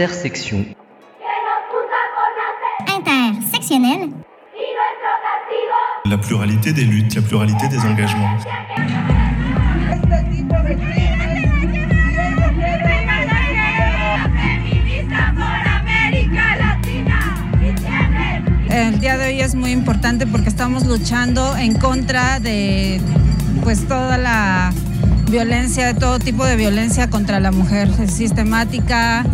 Intersection. Intersectionnel. La pluralité des luttes, la pluralité des engagements. El día de hoy es muy importante porque estamos luchando en contra de pues toda la violencia, de todo tipo de violencia contra la mujer, es sistemática.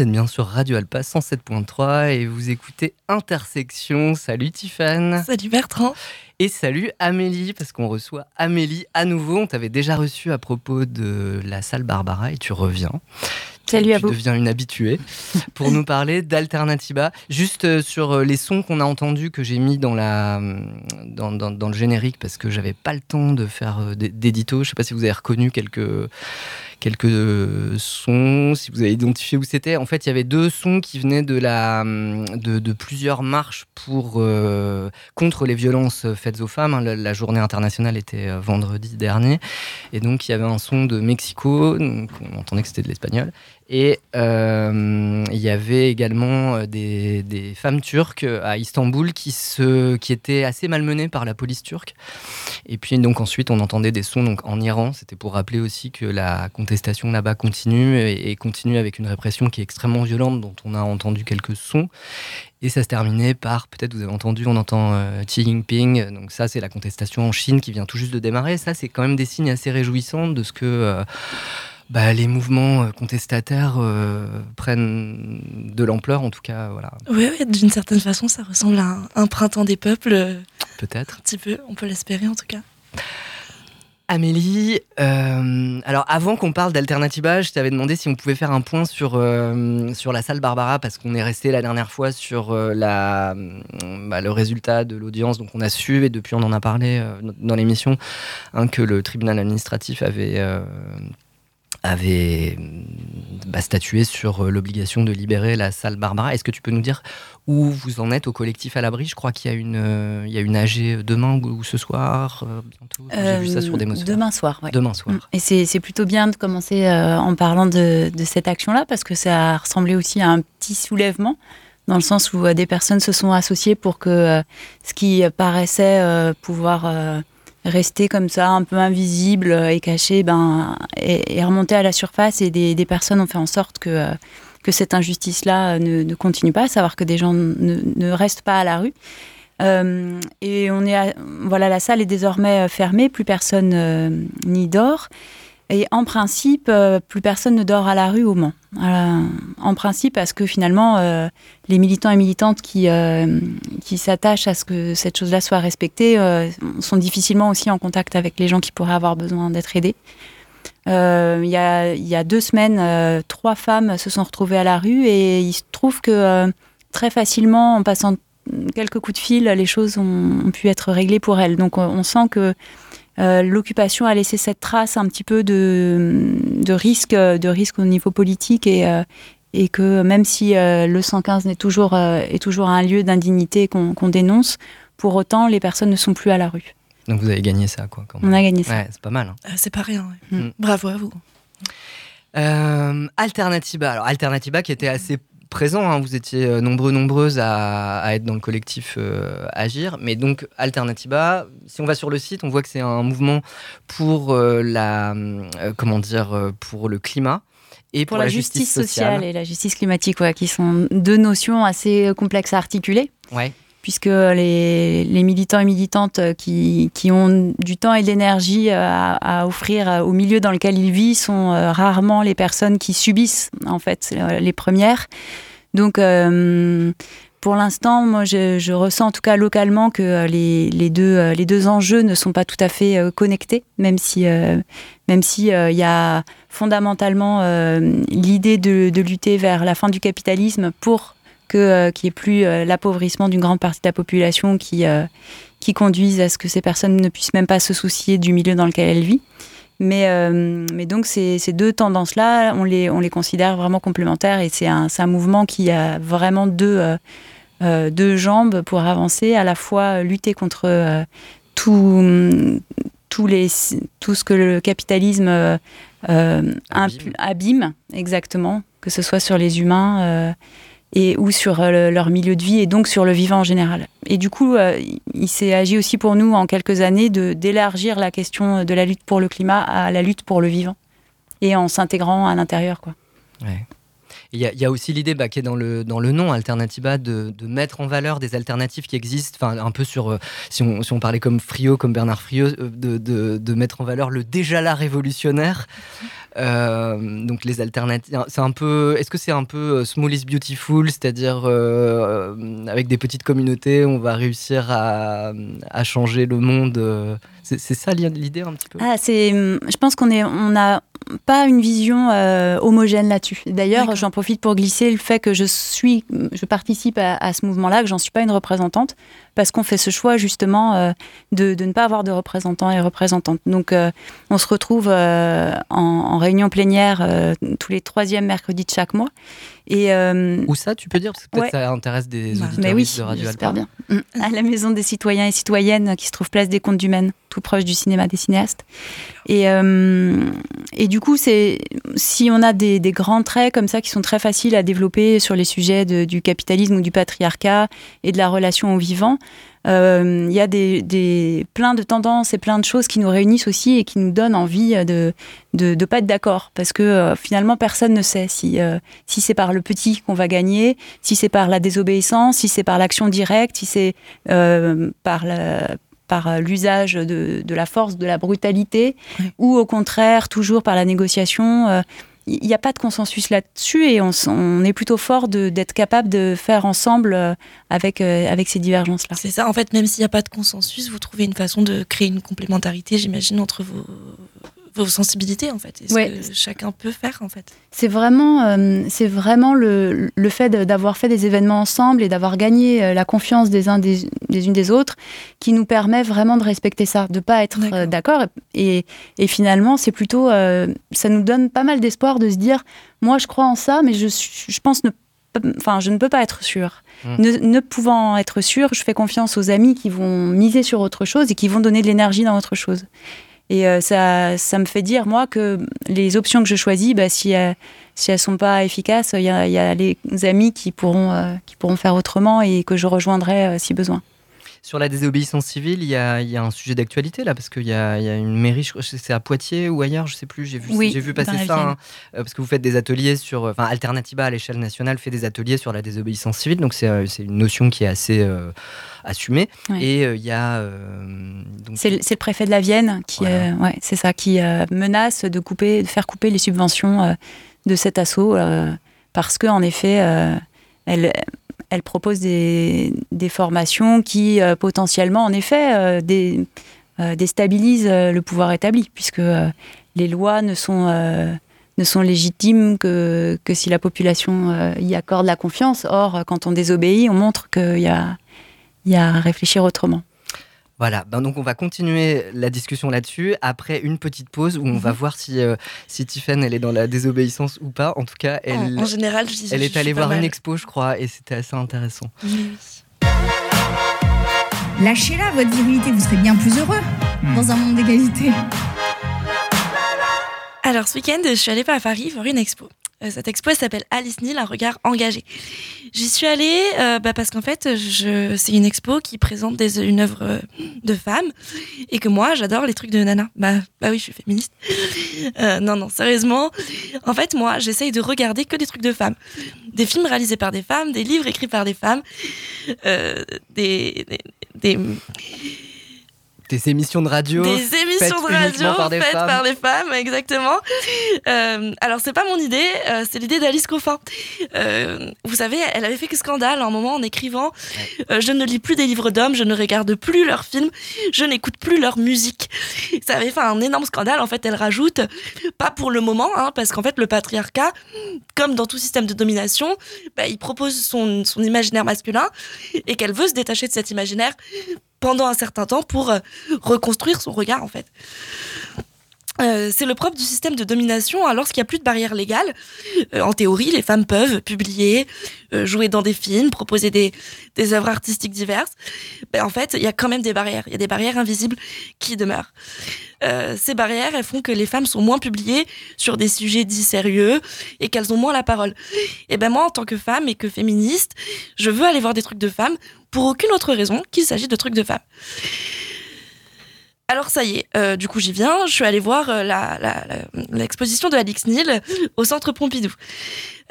Vous êtes bien sur Radio Alpa 107.3 et vous écoutez Intersection. Salut Tiffane. Salut Bertrand. Et salut Amélie, parce qu'on reçoit Amélie à nouveau. On t'avait déjà reçu à propos de la salle Barbara et tu reviens. Salut à vous. Tu deviens une habituée pour nous parler d'Alternativa. Juste euh, sur euh, les sons qu'on a entendus que j'ai mis dans, la, dans, dans, dans le générique parce que j'avais pas le temps de faire euh, d'édito. Je sais pas si vous avez reconnu quelques quelques sons, si vous avez identifié où c'était. En fait, il y avait deux sons qui venaient de, la, de, de plusieurs marches pour, euh, contre les violences faites aux femmes. Hein. La, journée internationale était vendredi dernier. Et donc, il y avait un son de Mexico, on entendait que c'était de l'espagnol. Et euh, il y avait également des, des, femmes turques à Istanbul qui, se, qui étaient assez malmenées par la police turque. Et puis donc ensuite on entendait des sons donc, en Iran. C'était pour rappeler aussi que la contestation là-bas continue et, continue avec une répression qui est extrêmement violente dont on a entendu quelques sons. Et ça se terminait par, peut-être vous avez entendu, on entend euh, Xi Jinping. Donc ça c'est la contestation en Chine qui vient tout juste de démarrer. Ça c'est quand même des signes assez réjouissants de ce que... Euh, bah, les mouvements contestataires euh, prennent de l'ampleur, en tout cas. Voilà. Oui, oui d'une certaine façon, ça ressemble à un, un printemps des peuples. Peut-être. Un petit peu, on peut l'espérer en tout cas. Amélie, euh, alors avant qu'on parle d'Alternativa, je t'avais demandé si on pouvait faire un point sur, euh, sur la salle Barbara, parce qu'on est resté la dernière fois sur euh, la, bah, le résultat de l'audience. Donc on a su, et depuis on en a parlé dans l'émission, hein, que le tribunal administratif avait avait bah, statué sur l'obligation de libérer la salle Barbara. Est-ce que tu peux nous dire où vous en êtes au collectif à l'abri? Je crois qu'il y a une, euh, il y a une AG demain ou, ce soir, euh, bientôt. J'ai vu ça sur des. Demain soir, ouais. Demain soir. Et c'est plutôt bien de commencer euh, en parlant de, de cette action-là parce que ça ressemblait aussi à un petit soulèvement dans le sens où des personnes se sont associées pour que ce qui paraissait pouvoir rester comme ça, un peu invisible et caché, ben, et, remonter à la surface. Et des, des, personnes ont fait en sorte que, que cette injustice-là ne, ne, continue pas, à savoir que des gens ne, ne restent pas à la rue. Euh, et on est voilà, la salle est désormais fermée, plus personne euh, n'y dort. Et en principe, euh, plus personne ne dort à la rue au Mans. Euh, en principe, parce que finalement, euh, les militants et militantes qui, qui s'attachent à ce que cette chose-là soit respectée sont difficilement aussi en contact avec les gens qui pourraient avoir besoin d'être aidés. Il y, a, y, a, deux semaines, trois femmes se sont retrouvées à la rue et il se trouve que très facilement, en passant quelques coups de fil, les choses ont pu être réglées pour elles. Donc on sent que euh, l'occupation a laissé cette trace un petit peu de, de, risque, de risque au niveau politique et, euh, et que même si euh, le 115 est toujours, est toujours un lieu d'indignité qu'on qu dénonce, pour autant, les personnes ne sont plus à la rue. Donc vous avez gagné ça, quoi. Quand On a gagné ça. Ouais, c'est pas mal. hein. Euh, c'est pas rien. ouais. Mm. Bravo à vous. Euh, Alternativa. Alors Alternativa qui était assez présent, hein, vous étiez euh, nombreux, nombreuses à, à être dans le collectif euh, Agir. Mais donc Alternativa, si on va sur le site, on voit que c'est un mouvement pour euh, la, euh, comment dire, pour le climat et Pour, la, justice, sociale. et la justice climatique, ouais, qui sont deux notions assez complexes à articuler. Ouais. Puisque les, militants et militantes qui, qui ont du temps et de l'énergie euh, à, offrir euh, au milieu dans lequel ils vivent sont euh, rarement les personnes qui subissent en fait les premières. Donc pour l'instant, moi je, ressens en tout cas localement que les, les, deux, les deux enjeux ne sont pas tout à fait connectés, même si même si y a fondamentalement l'idée de, de lutter vers la fin du capitalisme pour que euh, qu'il n'y ait plus euh, l'appauvrissement d'une grande partie de la population qui, euh, qui conduise à ce que ces personnes ne puissent même pas se soucier du milieu dans lequel elles vivent. Mais, euh, mais donc ces, ces deux tendances-là, on les, on les considère vraiment complémentaires et c'est un, un mouvement qui a vraiment deux, euh, deux jambes pour avancer, à la fois lutter contre euh, tout, tous les, tout ce que le capitalisme impu- abîme, exactement, que ce soit sur les humains et ou sur euh, le- leur milieu de vie et donc sur le vivant en général. Et du coup, euh, il- s'est agi aussi pour nous en quelques années de d'élargir la question de la lutte pour le climat à la lutte pour le vivant et en s'intégrant à l'intérieur, quoi. Il y, a- aussi l'idée bah, qui est dans le, dans le nom Alternativa de, mettre en valeur des alternatives qui existent, enfin un peu sur, euh, si, on, si on parlait comme Frio, comme Bernard Frio, euh, de, de, mettre en valeur le déjà là révolutionnaire. Euh, donc les alternatives, c'est un peu, est-ce que c'est un peu small is beautiful, c'est-à-dire avec des petites communautés, on va réussir à, à changer le monde. C'est ça l'idée un petit peu? Ah, c'est, hum, je pense qu'on est, on n'a pas une vision euh, homogène là-dessus. D'ailleurs, j'en profite pour glisser le fait que je suis, je participe à, à ce mouvement-là, que j'en suis pas une représentante, parce qu'on fait ce choix justement euh, de, de ne pas avoir de représentants et représentantes. Donc, euh, on se retrouve en, en réunion plénière tous les troisièmes mercredis de chaque mois. Et Où ça, tu peux dire? Parce que peut-être Ouais. ça intéresse des Bah, auditeurs oui, de Radio Alpa. bien. Mm. À la maison des citoyens et citoyennes qui se trouve place des Comptes du Maine, tout proche du cinéma des cinéastes. Et, euh, et du coup, c'est si on a des, grands traits comme ça qui sont très faciles à développer sur les sujets du capitalisme ou du patriarcat et de la relation au vivant, euh, il y a des, des, plein de tendances et plein de choses qui nous réunissent aussi et qui nous donnent envie de de, de pas être d'accord parce que euh, finalement personne ne sait si euh, si c'est par le petit qu'on va gagner, si c'est par la désobéissance, si c'est par l'action directe, si c'est euh, par la- par euh, l'usage de, de la force, de la brutalité, ou au contraire toujours par la négociation. euh, Il n'y a pas de consensus là-dessus et on, est plutôt fort d'être capable de faire ensemble euh, avec, euh, avec ces divergences-là. C'est ça, en fait, même s'il n'y a pas de consensus, vous trouvez une façon de créer une complémentarité, j'imagine, entre vos, vos sensibilités, en fait. Et ce Ouais. que chacun peut faire, en fait. C'est vraiment, euh, c'est vraiment le, le fait d'avoir fait des événements ensemble et d'avoir gagné euh, la confiance des uns des, des unes des autres qui nous permet vraiment de respecter ça, de pas être euh, d'accord. Et, et finalement, c'est plutôt, euh, ça nous donne pas mal d'espoir de se dire, moi je crois en ça, mais je, je pense ne Enfin, je ne peux pas être sûre. Mm. Ne, ne pouvant être sûre, je fais confiance aux amis qui vont miser sur autre chose et qui vont donner de l'énergie dans autre chose. Et euh, ça, ça me fait dire, moi, que les options que je choisis, bah, si, elles- si sont pas efficaces, il y a, les amis qui pourront, euh, qui pourront faire autrement et que je rejoindrai euh, si besoin. Sur la désobéissance civile, il y a, il y a un sujet d'actualité là, parce qu'il y y a une mairie, je crois que c'est à Poitiers ou ailleurs, je sais plus, j'ai vu, Oui, j'ai vu passer ça, hein, euh, parce que vous faites des ateliers sur, enfin Alternativa à l'échelle nationale fait des ateliers sur la désobéissance civile, donc c'est euh, une notion qui est assez euh, assumée. Ouais. Et euh, il y a euh, C'est le, préfet de la Vienne qui, ouais, c'est ça, qui menace de couper, de faire couper les subventions de cet assaut parce que en effet, elle, elle propose des, formations qui euh, potentiellement, en effet, euh, euh, déstabilisent le pouvoir établi puisque les lois ne sont ne sont légitimes que, que si la population y accorde la confiance. Or, quand on désobéit, on montre qu'il y a, y a à réfléchir autrement. Voilà, ben donc on va continuer la discussion là-dessus après une petite pause où on Mhm. va voir si, euh, si Tiffen elle est dans la désobéissance ou pas. En tout cas, elle, en, en général, je, elle je est allée pas voir une expo, je crois, et c'était assez intéressant. Oui, oui. Lâchez-la, votre virilité, vous serez bien plus heureux dans un monde d'égalité. Alors, ce week-end, je suis allée à Paris voir une expo. Euh, cette expo s'appelle Alice Neal, un regard engagé. J'y suis allée euh, bah, parce qu'en fait, c'est une expo qui présente des, une œuvre euh, de femme et que moi, j'adore les trucs de nana. Bah, bah oui, je suis féministe. non, non, sérieusement. En fait, moi, j'essaye de regarder que des trucs de femmes. Des films réalisés par des femmes, des livres écrits par des femmes, des émissions de radio. Des émissions de radio par faites par des femmes, exactement. Euh, alors, c'est pas mon idée, euh, c'est l'idée d'Alice Coffin. Euh, vous savez, elle avait fait que scandale à un moment en écrivant euh, Je ne lis plus des livres d'hommes, je ne regarde plus leurs films, je n'écoute plus leur musique. Ça avait fait un énorme scandale. En fait, elle rajoute, pas pour le moment, hein, parce qu'en fait, le patriarcat, comme dans tout système de domination, bah, il propose son, son imaginaire masculin et qu'elle veut se détacher de cet imaginaire pendant un certain temps pour euh, reconstruire son regard en fait. Euh, c'est le propre du système de domination. Alors, lorsqu'il n'y a plus de barrières légales, euh, en théorie, les femmes peuvent publier, jouer dans des films, proposer des, des œuvres artistiques diverses. Ben, en fait, il y a quand même des barrières. Il y a des barrières invisibles qui demeurent. ces barrières, elles font que les femmes sont moins publiées sur des sujets dits sérieux et qu'elles ont moins la parole. Et ben moi, en tant que femme et que féministe, je veux aller voir des trucs de femmes pour aucune autre raison qu'il s'agit de trucs de femmes. Alors ça y est, euh, du coup j'y viens, je suis allée voir euh, l'exposition de Alice Neal au Centre Pompidou.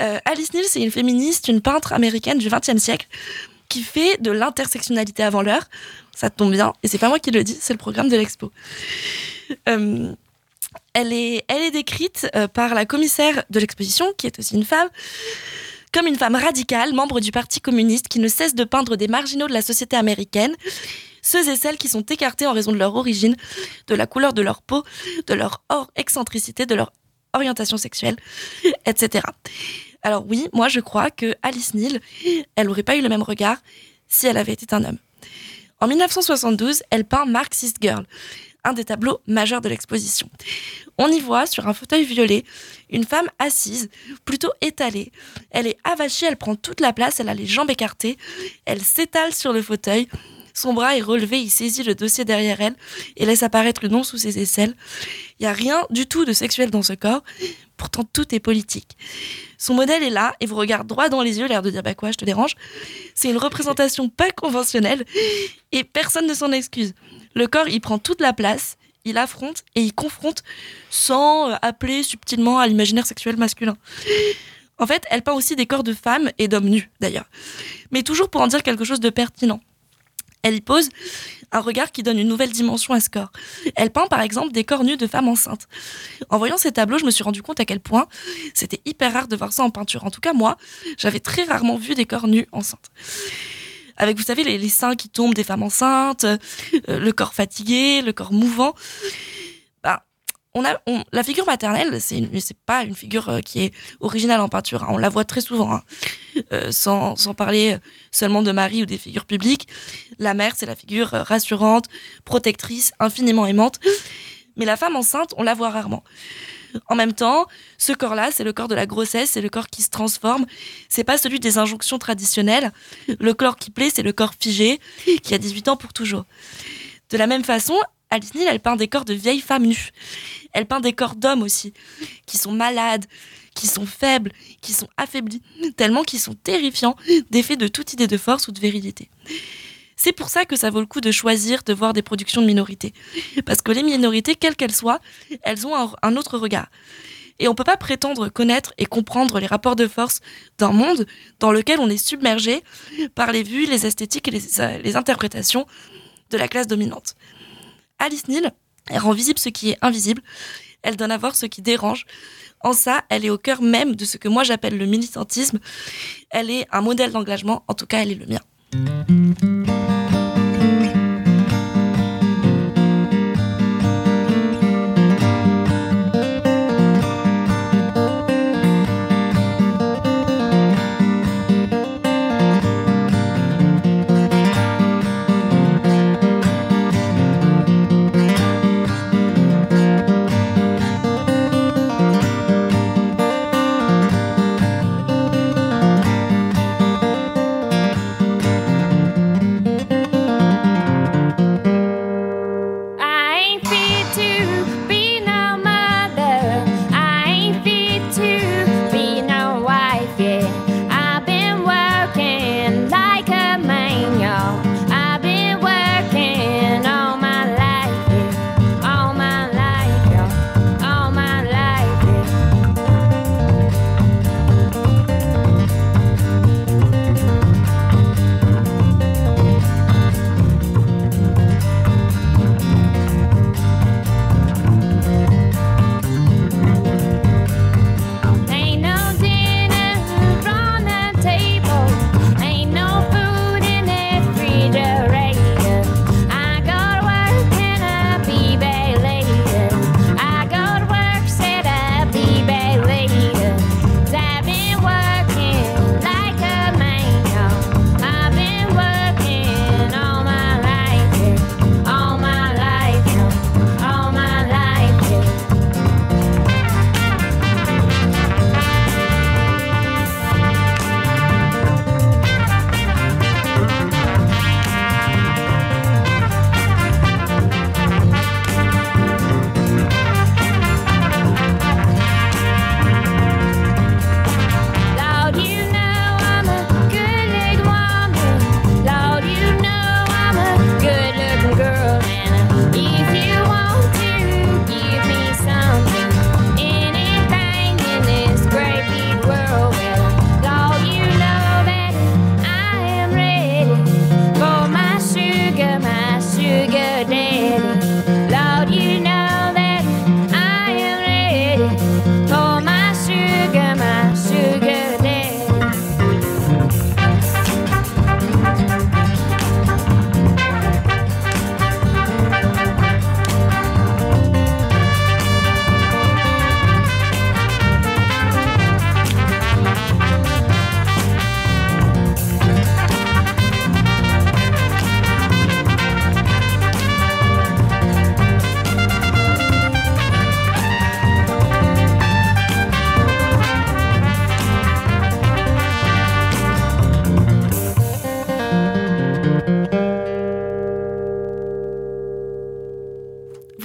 Euh, Alice Neal, c'est une féministe, une peintre américaine du XXe siècle qui fait de l'intersectionnalité avant l'heure. Ça tombe bien, et c'est pas moi qui le dis, c'est le programme de l'expo. elle est décrite par la commissaire de l'exposition, qui est aussi une femme, comme une femme radicale, membre du Parti communiste, qui ne cesse de peindre des marginaux de la société américaine, ceux et celles qui sont écartés en raison de leur origine, de la couleur de leur peau, de leur hors excentricité, de leur orientation sexuelle, etc. Alors oui, moi je crois que Alice Neal, elle n'aurait pas eu le même regard si elle avait été un homme. En 1972, elle peint Marxist Girl, un des tableaux majeurs de l'exposition. On y voit sur un fauteuil violet une femme assise, plutôt étalée. Elle est avachée, elle prend toute la place, elle a les jambes écartées, elle s'étale sur le fauteuil. Son bras est relevé, il saisit le dossier derrière elle et laisse apparaître le nom sous ses aisselles. Il n'y a rien du tout de sexuel dans ce corps, pourtant tout est politique. Son modèle est là et vous regarde droit dans les yeux, l'air de dire bah quoi, je te dérange. C'est une représentation pas conventionnelle et personne ne s'en excuse. Le corps, il prend toute la place, il affronte et il confronte sans euh, appeler subtilement à l'imaginaire sexuel masculin. En fait, elle peint aussi des corps de femmes et d'hommes nus, d'ailleurs. Mais toujours pour en dire quelque chose de pertinent. Elle y pose un regard qui donne une nouvelle dimension à ce corps. Elle peint par exemple des corps nus de femmes enceintes. En voyant ces tableaux, je me suis rendu compte à quel point c'était hyper rare de voir ça en peinture. En tout cas, moi, j'avais très rarement vu des corps nus enceintes avec, vous savez, les, seins qui tombent des femmes enceintes, euh, le corps fatigué, le corps mouvant. On a, la figure maternelle, c'est c'est pas une figure euh, qui est originale en peinture. Hein. On la voit très souvent, hein. euh, sans, sans parler seulement de Marie ou des figures publiques. La mère, c'est la figure rassurante, protectrice, infiniment aimante. Mais la femme enceinte, on la voit rarement. En même temps, ce corps-là, c'est le corps de la grossesse, c'est le corps qui se transforme. C'est pas celui des injonctions traditionnelles. Le corps qui plaît, c'est le corps figé, qui a 18 ans pour toujours. De la même façon, Alice elle peint des corps de vieilles femmes nues. Elle peint des corps d'hommes aussi, qui sont malades, qui sont faibles, qui sont affaiblis, tellement qu'ils sont terrifiants, défaits de toute idée de force ou de virilité. C'est pour ça que ça vaut le coup de choisir de voir des productions de minorités. Parce que les minorités, quelles qu'elles soient, elles ont un, autre regard. Et on ne peut pas prétendre connaître et comprendre les rapports de force d'un monde dans lequel on est submergé par les vues, les esthétiques et les, interprétations de la classe dominante. Alice Neal, elle rend visible ce qui est invisible, elle donne à voir ce qui dérange. En ça, elle est au cœur même de ce que moi j'appelle le militantisme. Elle est un modèle d'engagement, en tout cas elle est le mien.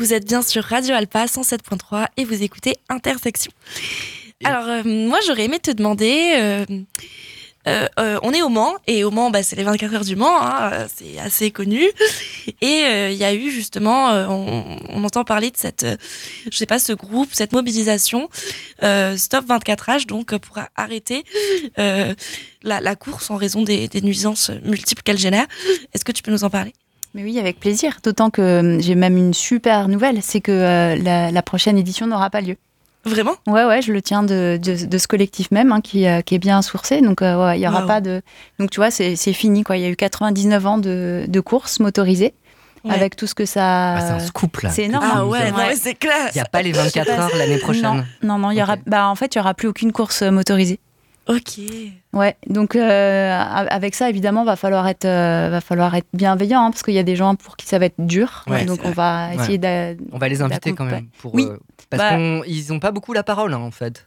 Vous êtes bien sur Radio Alpa 107.3 et vous écoutez Intersection. Alors, euh, moi, j'aurais aimé te demander. euh, euh, on est au Mans et au Mans, bah, c'est les 24 heures du Mans, hein, c'est assez connu. Et euh, il y a eu justement, on, on entend parler de cette, je sais pas, ce groupe, cette mobilisation Stop 24H, donc pour arrêter la, la course en raison des, des nuisances multiples qu'elle génère. Est-ce que tu peux nous en parler? Mais oui, avec plaisir. D'autant que euh, j'ai même une super nouvelle, c'est que euh, la, la prochaine édition n'aura pas lieu. Vraiment? Ouais, ouais, je le tiens de, de, de ce collectif même, hein, qui, euh, qui est bien sourcé. Donc, euh, ouais, il y aura Wow. pas de. Donc, tu vois, c'est c'est fini, quoi. Il y a eu 99 ans de, de course motorisée, Ouais. avec tout ce que ça. Ah, c'est un scoop là. c'est énorme. Ah ouais, non, Ouais. mais c'est clair. Il n'y a pas les 24 heures l'année prochaine. Non, non, non, il y aura. Bah, en fait, il y aura plus aucune course motorisée. Ok. Ouais, donc euh, avec ça, évidemment, va falloir être, euh, va falloir être bienveillant, hein, parce qu'il y a des gens pour qui ça va être dur. Ouais, donc on va Ouais. essayer d'a- On va les inviter quand même. Pour, Oui. euh, parce Bah- qu'ils n'ont pas beaucoup la parole hein, en fait.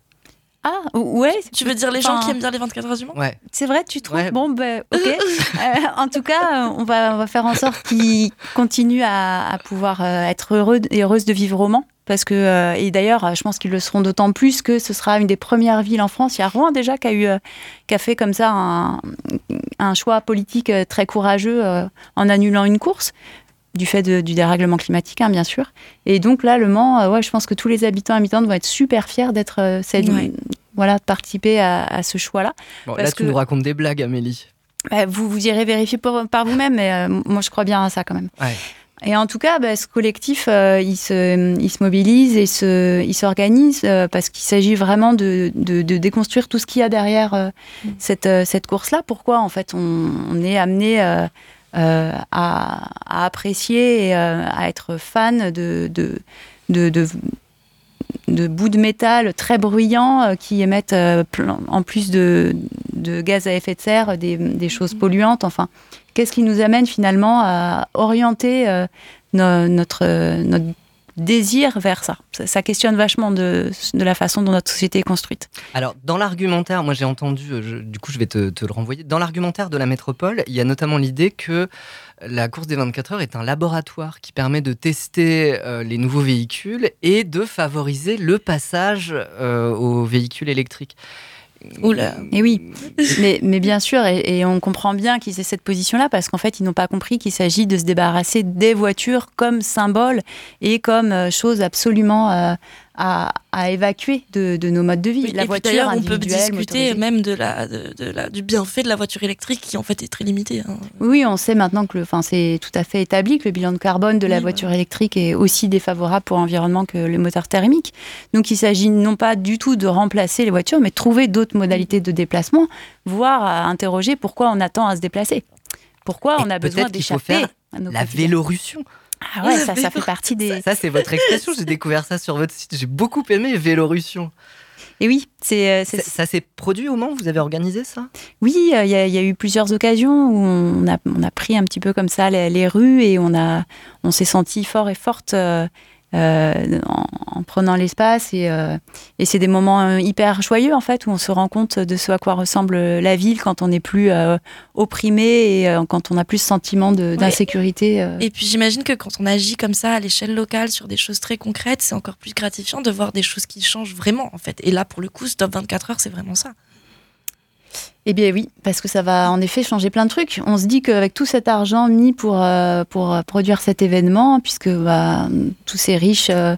Ah, ouais, Tu veux dire les gens Enfin, qui aiment bien les 24 heures du Mans Ouais. c'est vrai, tu trouves Ouais. Bon, ben, ok. Euh, en tout cas, on va, on va faire en sorte qu'ils continuent à, à pouvoir euh, être heureux et heureuses de vivre au Mans. Parce que, euh, et d'ailleurs, je pense qu'ils le seront d'autant plus que ce sera une des premières villes en France. Il y a Rouen déjà qui a, eu, euh, qui a fait comme ça un, un choix politique euh, très courageux euh, en annulant une course, du fait de- du dérèglement climatique, hein, bien sûr. Et donc là, le Mans, euh, ouais, je pense que tous les habitants et habitantes vont être super fiers d'être, euh, cette- Ouais. voilà, de participer à, à ce choix-là. Bon, Parce là, tu que- nous racontes des blagues, Amélie. Bah, vous, vous irez vérifier pour- par vous-même, mais euh, moi je crois bien à ça quand même. Ouais. Et en tout cas, bah, ce collectif, euh, il, se, il se mobilise et se, il s'organise euh, parce qu'il s'agit vraiment de, de, de déconstruire tout ce qu'il y a derrière euh, Mm. cette, cette course-là. Pourquoi en fait on, on est amené à, à apprécier et à être fan de, de, de, de, de bouts de métal très bruyants qui émettent en plus de, de gaz à effet de serre des, des choses polluantes. Enfin, qu'est-ce qui nous amène finalement à orienter euh, no- notre, désir vers ça? ça questionne vachement de, la façon dont notre société est construite. Alors, dans l'argumentaire, moi j'ai entendu, euh, du coup je vais te, le renvoyer, dans l'argumentaire de la métropole, il y a notamment l'idée que la course des 24 heures est un laboratoire qui permet de tester euh, les nouveaux véhicules et de favoriser le passage aux véhicules électriques. Et oui, mais, mais bien sûr, et, et on comprend bien qu'ils aient cette position-là parce qu'en fait, ils n'ont pas compris qu'il s'agit de se débarrasser des voitures comme symbole et comme euh, chose absolument euh, à, à évacuer de, de nos modes de vie. Oui, la et puis voiture d'ailleurs, on peut discuter motorisée. même de la, de, de la, du bienfait de la voiture électrique qui en fait est très limité. hein. Oui, on sait maintenant que le, enfin, c'est tout à fait établi que le bilan de carbone de la Oui, voiture électrique est aussi défavorable pour l'environnement que les moteurs thermiques. Donc il s'agit non pas du tout de remplacer les voitures, mais de trouver d'autres modalités de déplacement, voire à interroger pourquoi on attend à se déplacer. Pourquoi Et on a besoin d'échapper à nos La vélorution. Ah ouais, ça, ça fait partie des. Ça, c'est votre expression, j'ai découvert ça sur votre site. J'ai beaucoup aimé vélorution. Et oui, c'est, euh, Ça, ça s'est produit au Mans Vous avez organisé ça? Oui, euh, il y, a- il y a eu plusieurs occasions où on a, on a pris un petit peu comme ça les, les rues et on, a, on s'est senti fort et forte euh, euh, en, en prenant l'espace. Et, euh, et c'est des moments euh, hyper joyeux, en fait, où on se rend compte de ce à quoi ressemble la ville quand on n'est plus euh, opprimé et quand on a plus ce sentiment d'insécurité. Et puis j'imagine que quand on agit comme ça à l'échelle locale sur des choses très concrètes, c'est encore plus gratifiant de voir des choses qui changent vraiment en fait. Et là, pour le coup, Stop 24 heures, c'est vraiment ça. Eh bien oui, parce que ça va en effet changer plein de trucs. On se dit qu'avec tout cet argent mis pour, euh, produire cet événement, puisque bah, tous ces riches euh,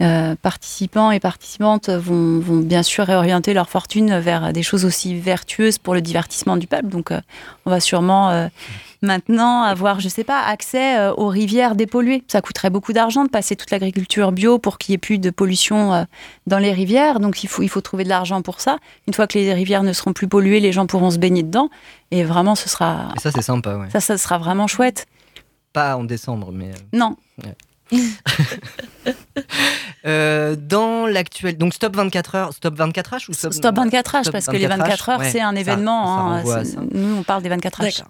euh, participants et participantes vont, vont bien sûr réorienter leur fortune vers des choses aussi vertueuses pour le divertissement du peuple. Donc euh, on va sûrement euh, maintenant avoir, je sais pas, accès aux rivières dépolluées. Ça coûterait beaucoup d'argent de passer toute l'agriculture bio pour qu'il n'y ait plus de pollution dans les rivières. Donc il faut, il faut trouver de l'argent pour ça. Une fois que les rivières ne seront plus polluées, les gens pourront se baigner dedans. Et vraiment, ce sera, Et ça, c'est sympa, ouais. ça, ça sera vraiment chouette. Pas en décembre, mais. Non, Euh, dans l'actuel. Donc, stop 24 heures. Stop 24 h ou stop, stop 24 h parce que les 24 heures, ouais, c'est un événement. ça hein. Nous, on parle des 24 h.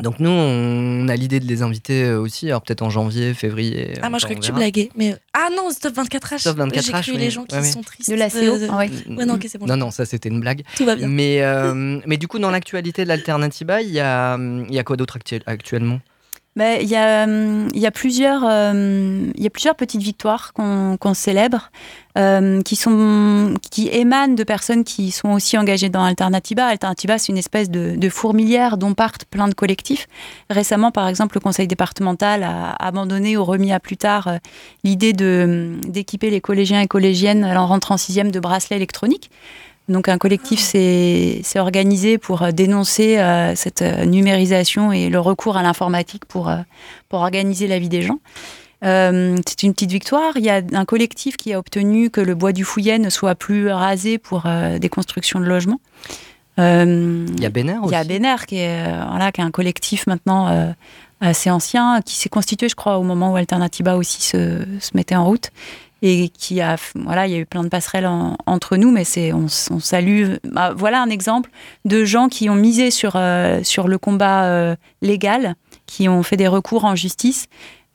Donc, nous, on a l'idée de les inviter euh, aussi. Alors, peut-être en janvier, février. Ah, moi je croyais que tu blagues. Mais... Ah non, Stop 24 h Stop 24 J'ai H, cru oui. les gens qui Ouais, sont tristes. De la CO. Euh, ah ouais. Ouais, non, ok, c'est bon. Non, non, ça, c'était une blague. Tout va bien. Mais, euh, mais du coup, dans l'actualité de l'Alternativa, il y a, il y a quoi d'autre actu- actuellement? Il y, a, il y, a plusieurs, euh, y a plusieurs petites victoires qu'on qu'on célèbre euh, qui, sont, qui émanent de personnes qui sont aussi engagées dans Alternativa. Alternativa, c'est une espèce de, de fourmilière dont partent plein de collectifs. Récemment, par exemple, le conseil départemental a abandonné ou remis à plus tard euh, l'idée d'équiper les collégiens et collégiennes en rentrant en sixième de bracelets électroniques. Donc un collectif s'est s'est organisé pour euh, dénoncer euh, cette euh, numérisation et le recours à l'informatique pour, euh, pour organiser la vie des gens. Euh, c'est une petite victoire. Il y a un collectif qui a obtenu que le bois du Fouillet ne soit plus rasé pour des constructions de logements. Il y a Bénère aussi. il y a Béner qui est, voilà, qui est un collectif maintenant assez ancien, qui s'est constitué, je crois, au moment où Alternativa aussi se, se mettait en route. Et qui a, voilà, il y a eu plein de passerelles en- entre nous, mais c'est, on, salue. bah, voilà un exemple de gens qui ont misé sur, euh, sur le combat euh, légal, qui ont fait des recours en justice,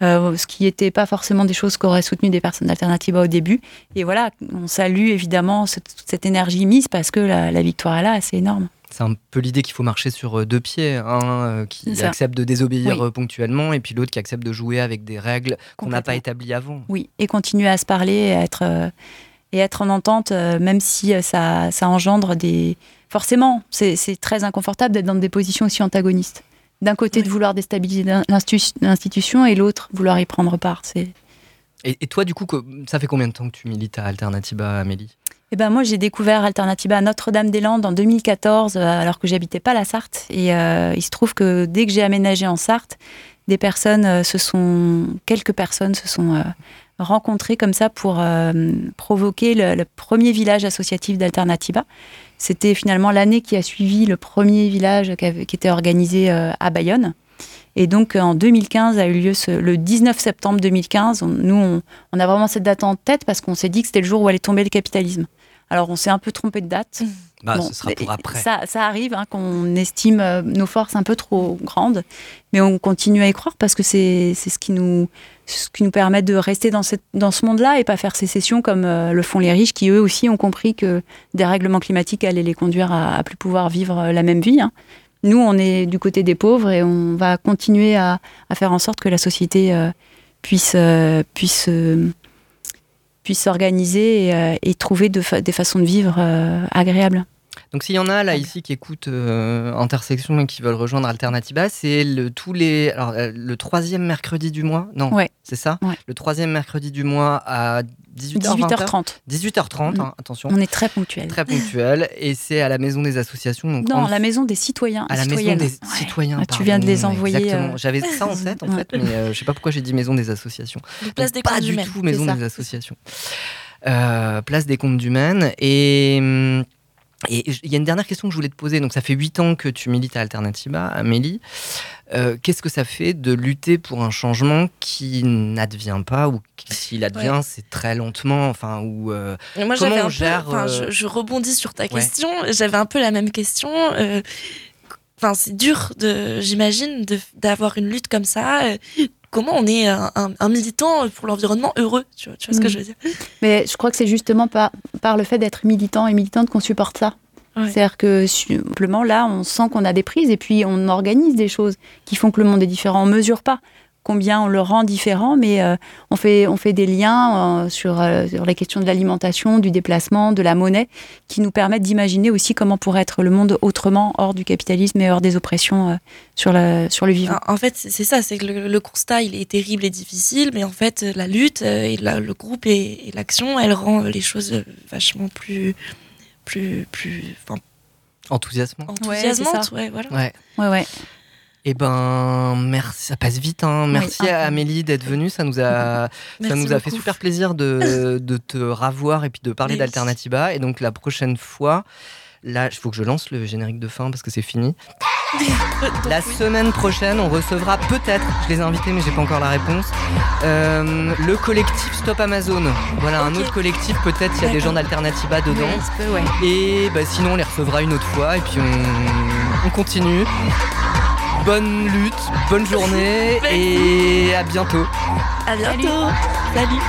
euh, ce qui n'était pas forcément des choses qu'auraient soutenu des personnes d'Alternativa au début. Et voilà, on salue évidemment cette, cette énergie mise parce que la, la victoire est là, c'est énorme. C'est un peu l'idée qu'il faut marcher sur euh, deux pieds. Un euh, qui accepte de désobéir Oui. euh, ponctuellement et puis l'autre qui accepte de jouer avec des règles qu'on n'a pas établies avant. Oui, et continuer à se parler et à être, euh, et être en entente, euh, même si ça, ça engendre des. Forcément, c'est très inconfortable d'être dans des positions aussi antagonistes. D'un côté, de vouloir déstabiliser l'institution et l'autre, vouloir y prendre part. Et, et toi, du coup, ça fait combien de temps que tu milites à Alternativa, Amélie? Eh ben moi, j'ai découvert Alternativa à Notre-Dame-des-Landes en 2014, euh, alors que j'habitais pas la Sarthe. Et euh, il se trouve que dès que j'ai aménagé en Sarthe, des personnes euh, se sont, quelques personnes se sont rencontrées comme ça pour provoquer le, premier village associatif d'Alternativa. C'était finalement l'année qui a suivi le premier village qui, avait- qui était organisé à Bayonne. Et donc euh, en 2015 a eu lieu ce- le 19 septembre 2015. on- nous, on, on a vraiment cette date en tête parce qu'on s'est dit que c'était le jour où allait tomber le capitalisme. Alors on s'est un peu trompé de date. bah, Bon, Ce sera pour après. Ça, ça arrive hein, qu'on estime euh, nos forces un peu trop grandes, mais on continue à y croire parce que c'est c'est ce qui nous ce qui nous permet de rester dans, cette, dans ce monde-là et pas faire sécession comme euh, le font les riches qui eux aussi ont compris que des règlements climatiques allaient les conduire à, à plus pouvoir vivre la même vie. hein. Nous, on est du côté des pauvres et on va continuer à, faire en sorte que la société euh, puisse euh, puisse euh, puisse s'organiser et, trouver des façons de vivre agréables. Donc s'il y en a là ici qui écoutent euh, Intersection et qui veulent rejoindre Alternativa, c'est le tous les alors euh, le troisième mercredi du mois, non Ouais. C'est ça Ouais. Le troisième mercredi du mois à 18h, 18h30. 18h30, Mm. hein, attention. On est très ponctuel. Très ponctuel et c'est à la maison des associations. Donc Non, en- la maison des citoyens. à la maison des Ouais. citoyens. Ah, tu viens de les envoyer, Exactement. euh, J'avais ça en tête en fait, mais euh, je sais pas pourquoi j'ai dit maison des associations. Donc, place Donc, des pas comptes du humaines. tout maison des associations. Euh, place des comptes du Maine. Et hum, et il y a une dernière question que je voulais te poser. Donc, ça fait huit ans que tu milites à Alternativa, Amélie. Euh, Qu'est-ce que ça fait de lutter pour un changement qui n'advient pas ou qui, s'il advient, c'est très lentement Enfin, ou euh, Moi, Comment on gère, peu, euh, je, je rebondis sur ta Ouais. question. J'avais un peu la même question. euh, Enfin, c'est dur, de, j'imagine, d'avoir une lutte comme ça. Comment on est un, un- un militant pour l'environnement heureux Tu vois, tu vois ce que Mm. je veux dire Mais je crois que c'est justement par, par le fait d'être militant et militante qu'on supporte ça. Ouais. C'est-à-dire que simplement là, on sent qu'on a des prises et puis on organise des choses qui font que le monde est différent. On mesure pas combien on le rend différent, mais euh, on, fait, on fait des liens euh, sur, euh, sur les questions de l'alimentation, du déplacement, de la monnaie, qui nous permettent d'imaginer aussi comment pourrait être le monde autrement, hors du capitalisme et hors des oppressions euh, sur, la, sur le vivant. En fait, c'est ça, c'est que le, le constat, il est terrible et difficile, mais en fait, la lutte et la- le groupe et, et l'action, elle rend les choses vachement plus, plus, plus enfin, enthousiasmant. enthousiasmantes. ça. Ouais, voilà. Ouais. Ouais, ouais. Eh ben, merci. Ça passe vite. Hein. Merci à. Amélie d'être venue. Ça nous a, ça Merci nous a fait super plaisir de, de te ravoir et puis de parler d'Alternativa. Et donc la prochaine fois, là, il faut que je lance le générique de fin parce que c'est fini. La semaine prochaine, on recevra peut-être, je les ai invités mais j'ai pas encore la réponse, euh, le collectif Stop Amazon. Voilà, un autre collectif, peut-être il y a des gens d'Alternativa dedans. Peut, ouais. Et bah, sinon, on les recevra une autre fois et puis on, on continue. Bonne lutte, bonne journée et à bientôt. À bientôt. Salut.